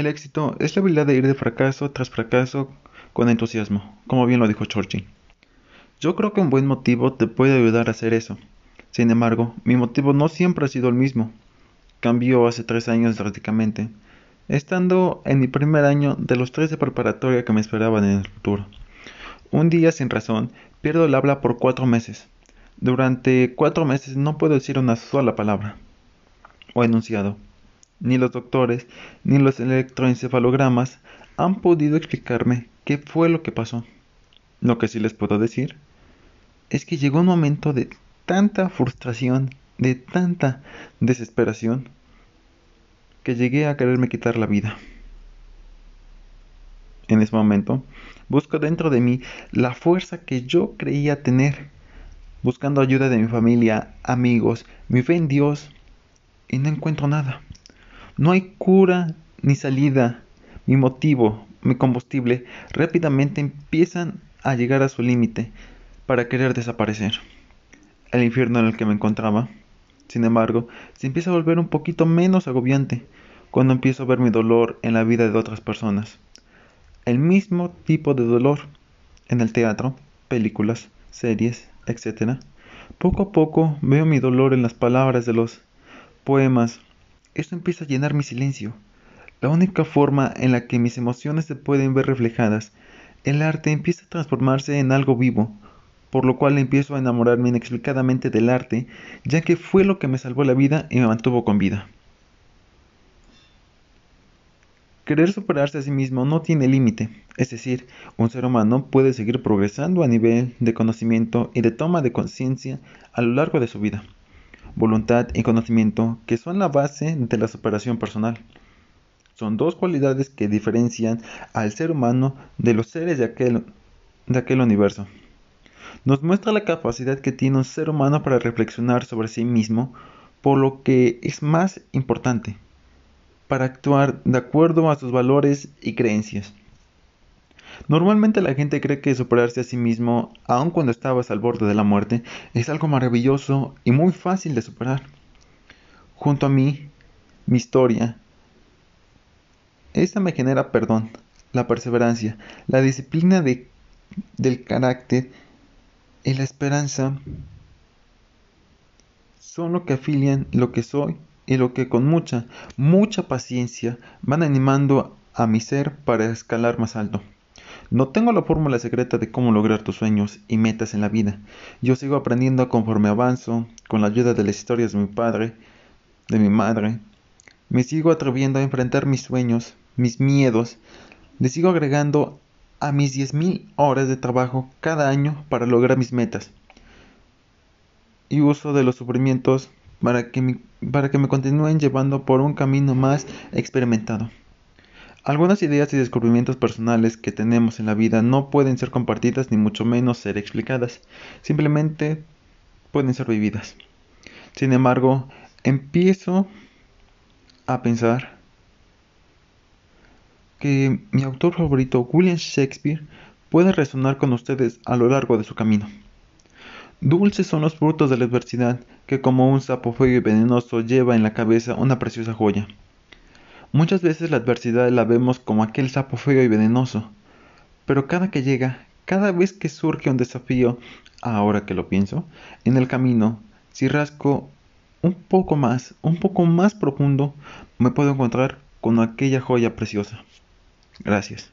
El éxito es la habilidad de ir de fracaso tras fracaso con entusiasmo, como bien lo dijo Churchill. Yo creo que un buen motivo te puede ayudar a hacer eso. Sin embargo, mi motivo no siempre ha sido el mismo. Cambió hace tres años drásticamente, estando en mi primer año de los tres de preparatoria que me esperaban en el futuro. Un día sin razón, pierdo el habla por cuatro meses. Durante cuatro meses no puedo decir una sola palabra o enunciado. Ni los doctores ni los electroencefalogramas han podido explicarme qué fue lo que pasó. Lo que sí les puedo decir es que llegó un momento de tanta frustración, de tanta desesperación, que llegué a quererme quitar la vida. En ese momento, busco dentro de mí la fuerza que yo creía tener, buscando ayuda de mi familia, amigos, mi fe en Dios, y no encuentro nada. No hay cura ni salida. Mi motivo, mi combustible, rápidamente empiezan a llegar a su límite para querer desaparecer. El infierno en el que me encontraba, sin embargo, se empieza a volver un poquito menos agobiante cuando empiezo a ver mi dolor en la vida de otras personas. El mismo tipo de dolor en el teatro, películas, series, etc. Poco a poco veo mi dolor en las palabras de los poemas, esto empieza a llenar mi silencio. La única forma en la que mis emociones se pueden ver reflejadas, el arte empieza a transformarse en algo vivo, por lo cual empiezo a enamorarme inexplicadamente del arte, ya que fue lo que me salvó la vida y me mantuvo con vida. Querer superarse a sí mismo no tiene límite, es decir, un ser humano puede seguir progresando a nivel de conocimiento y de toma de conciencia a lo largo de su vida voluntad y conocimiento que son la base de la superación personal. Son dos cualidades que diferencian al ser humano de los seres de aquel, de aquel universo. Nos muestra la capacidad que tiene un ser humano para reflexionar sobre sí mismo, por lo que es más importante, para actuar de acuerdo a sus valores y creencias. Normalmente la gente cree que superarse a sí mismo, aun cuando estabas al borde de la muerte, es algo maravilloso y muy fácil de superar. Junto a mí, mi historia, esta me genera perdón, la perseverancia, la disciplina de, del carácter y la esperanza son lo que afilian lo que soy y lo que con mucha, mucha paciencia van animando a mi ser para escalar más alto. No tengo la fórmula secreta de cómo lograr tus sueños y metas en la vida. Yo sigo aprendiendo conforme avanzo, con la ayuda de las historias de mi padre, de mi madre. Me sigo atreviendo a enfrentar mis sueños, mis miedos. Le sigo agregando a mis 10.000 horas de trabajo cada año para lograr mis metas. Y uso de los sufrimientos para que, para que me continúen llevando por un camino más experimentado. Algunas ideas y descubrimientos personales que tenemos en la vida no pueden ser compartidas ni mucho menos ser explicadas, simplemente pueden ser vividas. Sin embargo, empiezo a pensar que mi autor favorito, William Shakespeare, puede resonar con ustedes a lo largo de su camino. Dulces son los frutos de la adversidad, que como un sapo feo y venenoso lleva en la cabeza una preciosa joya. Muchas veces la adversidad la vemos como aquel sapo feo y venenoso, pero cada que llega, cada vez que surge un desafío, ahora que lo pienso, en el camino, si rasco un poco más, un poco más profundo, me puedo encontrar con aquella joya preciosa. Gracias.